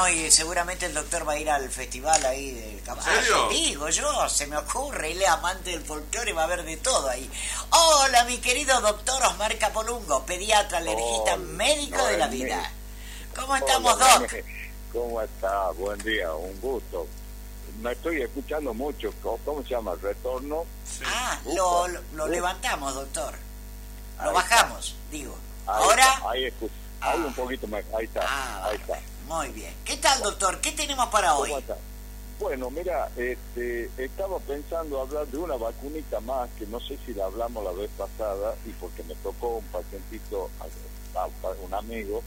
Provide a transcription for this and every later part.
Bueno, y seguramente el doctor va a ir al festival ahí del caballo. serio? Digo yo, se me ocurre, él es amante del folclore, va a haber de todo ahí. Hola, mi querido doctor Osmar Capolungo, pediatra, alergista, médico de la vida. ¿Cómo estamos, Hola, Doc? ¿Cómo está? Buen día, un gusto. Me estoy escuchando mucho. ¿Cómo, cómo se llama? ¿Retorno? Ah, Ufa. lo, lo- levantamos, doctor. Lo Ahí bajamos, digo. Ahí Ahora, está, ahí escucho. Ahí Ah. un poquito más. Ahí está. Ah, ahí está. Muy bien. ¿Qué tal, doctor? ¿Qué tenemos para hoy? Bueno, mira, este, estaba pensando hablar de una vacunita más que no sé si la hablamos la vez pasada y porque me tocó un pacientito, un amigo,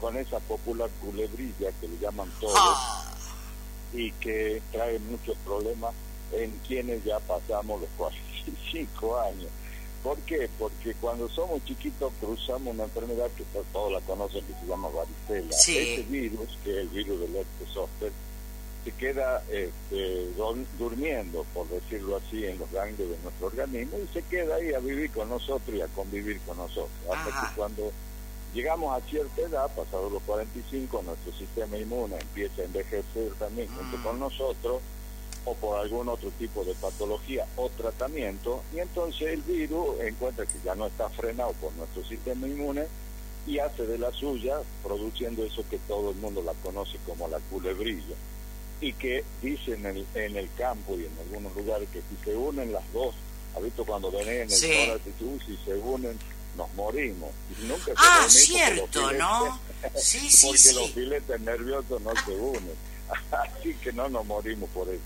con esa popular culebrilla que le llaman todos. Ah, y que trae muchos problemas en quienes ya pasamos los 45 años. ¿Por qué? Porque cuando somos chiquitos cruzamos una enfermedad que to- todos la conocen que se llama varicela. Sí. Ese virus, que es el virus del herpes zóster, se queda este, dur- durmiendo, por decirlo así, en los ganglios de nuestro organismo y se queda ahí a vivir con nosotros y a convivir con nosotros. Hasta Ajá. que cuando llegamos a cierta edad, pasados los 45, nuestro sistema inmune empieza a envejecer también junto Mm. con nosotros o por algún otro tipo de patología o tratamiento y entonces el virus encuentra que ya no está frenado por nuestro sistema inmune y hace de la suya produciendo eso que todo el mundo la conoce como la culebrilla y que dicen en el, en el campo y en algunos lugares que si se unen las dos, ¿has visto cuando ven en el Sí. tú, si se unen nos morimos y nunca se Ah, los cierto, filetes- ¿no? Sí, sí, porque los filetes nerviosos no se unen. Así que no nos morimos por eso.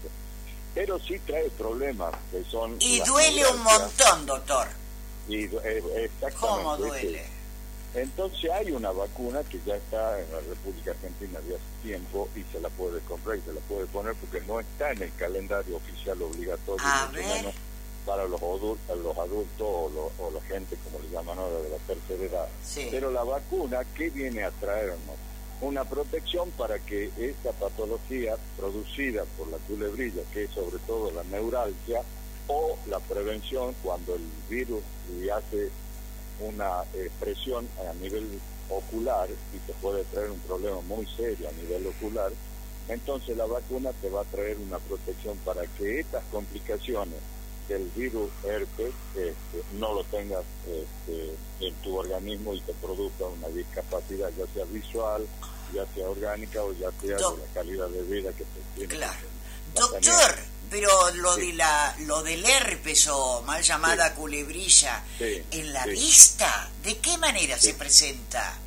Pero sí trae problemas que son... Y duele un montón, doctor. Y, eh, exactamente. ¿Cómo duele? Entonces hay una vacuna que ya está en la República Argentina de hace tiempo y se la puede comprar y se la puede poner porque no está en el calendario oficial obligatorio, menos para los adultos, los adultos o, lo- o la gente, como le llaman ahora, de la tercera edad. Sí. Pero la vacuna, ¿qué viene a traernos? Una protección para que esta patología producida por la culebrilla, que es sobre todo la neuralgia, o la prevención cuando el virus le hace una eh, presión a nivel ocular y te puede traer un problema muy serio a nivel ocular, entonces la vacuna te va a traer una protección para que estas complicaciones del virus herpes este, no lo tengas este, en tu organismo y te produzca una discapacidad, ya sea visual, ya sea orgánica o ya sea de la calidad de vida que te tiene. Claro. Doctor, pero lo Sí. de la lo del herpes o mal llamada culebrilla Sí, en la vista, ¿de qué manera se presenta?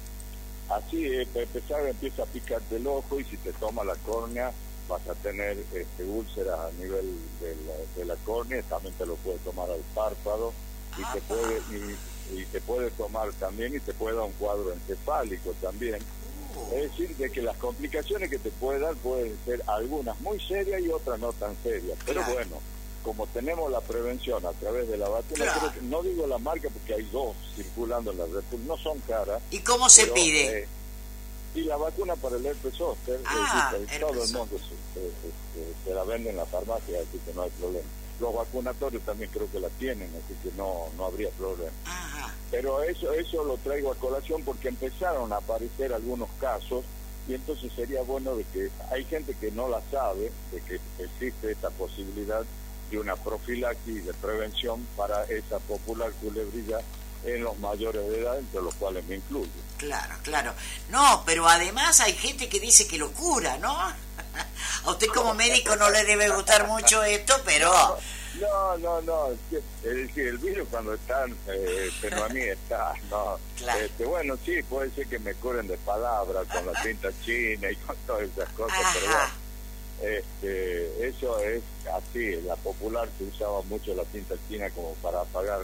Así, eh, empezar, empieza a picarte el ojo y si te toma la córnea vas a tener este, úlceras a nivel de la, de la córnea, también te lo puede tomar al párpado y te puede y, y te puede tomar también y te puede dar un cuadro encefálico también. Es decir, de que las complicaciones que te puede dar pueden ser algunas muy serias y otras no tan serias. Pero Claro. bueno, como tenemos la prevención a través de la vacuna, Claro. creo que- no digo la marca porque hay dos circulando en la República, no son caras, ¿Y cómo se pero, pide? eh, y la vacuna para el herpes zóster, Ah, eh, todo el mundo se, se- se- se la vende en la farmacia, así que no hay problema. Los vacunatorios también creo que la tienen, así que no, no habría problema. Ajá. Pero eso, eso lo traigo a colación porque empezaron a aparecer algunos casos y entonces sería bueno de que hay gente que no la sabe, de que existe esta posibilidad de una profilaxis de prevención para esa popular culebrilla en los mayores de edad, entre los cuales me incluyo. Claro, claro. No, pero además hay gente que dice que lo cura, ¿no? A usted como médico no le debe gustar mucho esto, pero... No, no, no, es decir, el virus cuando está, eh, pero a mí está, no. Claro. Este, bueno, sí, puede ser que me curen de palabras con la tinta china y con todas esas cosas, pero bueno, este, eso es así, la popular se usaba mucho la tinta china como para apagar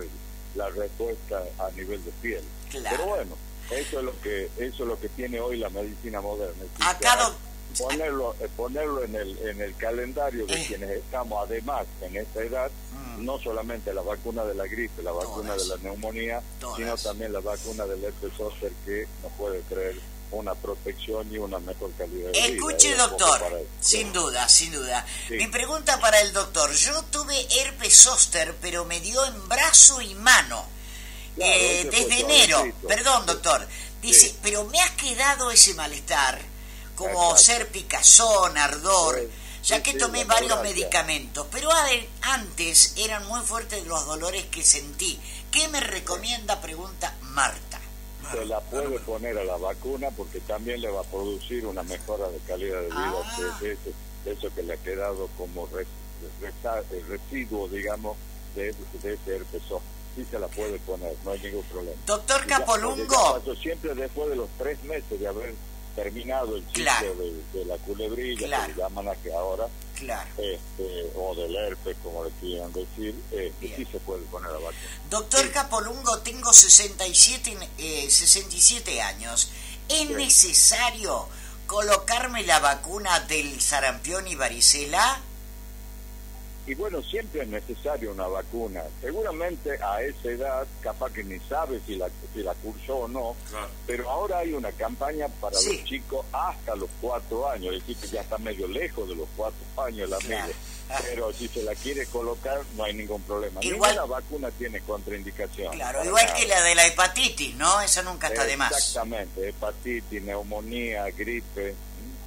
la respuesta a nivel de piel. Claro. Pero bueno, eso es lo que eso es lo que tiene hoy la medicina moderna. Acá, ponerlo ponerlo en el en el calendario de Eh. quienes estamos además en esta edad Mm. no solamente la vacuna de la gripe la vacuna Todas. de la neumonía Todas. sino también la vacuna del herpes zóster que nos puede traer una protección y una mejor calidad de vida Escuche, doctor, sin duda, sin duda. Sí. Mi pregunta para el doctor, yo tuve herpes zóster, pero me dio en brazo y mano. Claro, Eh, desde enero, perdón doctor, dice, Sí. pero me ha quedado ese malestar como ser picazón, ardor, ya que tomé varios medicamentos, pero antes eran muy fuertes los dolores que sentí. ¿Qué me recomienda? Pregunta Marta. Se la puede poner a la vacuna porque también le va a producir una mejora de calidad de vida ah. de, eso, que le ha quedado como residuo, digamos, de, de ese herpes sí se la puede poner, no hay ningún problema. Doctor Capolungo. siempre después de los tres meses de haber terminado el ciclo de, la culebrilla, que llaman a que ahora, este, o del herpes, como le quieran decir, este, sí se puede poner la vacuna. Doctor Capolungo, tengo 67, eh, 67 años. ¿Es necesario colocarme la vacuna del sarampión y varicela? Y bueno, siempre es necesaria una vacuna. Seguramente a esa edad, capaz que ni sabe si la, si la cursó o no, pero ahora hay una campaña para los chicos hasta los cuatro años, es decir, que ya está medio lejos de los cuatro años la claro. Pero si se la quiere colocar, no hay ningún problema. Igual la vacuna tiene contraindicación. Claro, igual que la de la hepatitis, ¿no? Eso nunca está de más. Exactamente, hepatitis, neumonía, gripe,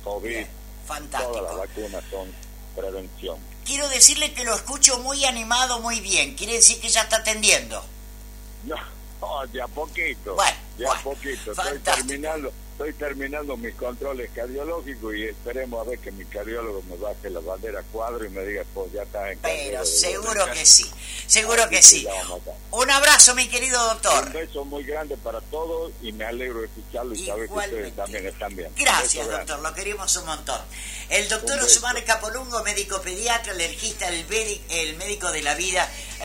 COVID. Fantástico. Todas las vacunas son prevención quiero decirle que lo escucho muy animado, muy bien. Quiere decir que ya está atendiendo. No, ya poquito. Bueno, ya poquito. Estoy terminando, estoy terminando mis controles cardiológicos y esperemos a ver que mi cardiólogo me baje la bandera cuadro y me diga, pues ya está en Pero seguro que sí, seguro que sí. Un abrazo, mi querido doctor. Un beso muy grande para todos y me alegro de escucharlo y saber que ustedes también están bien. Gracias, doctor, lo queremos un montón. El doctor Osmar Capolungo, médico pediatra, alergista, el, el médico de la vida.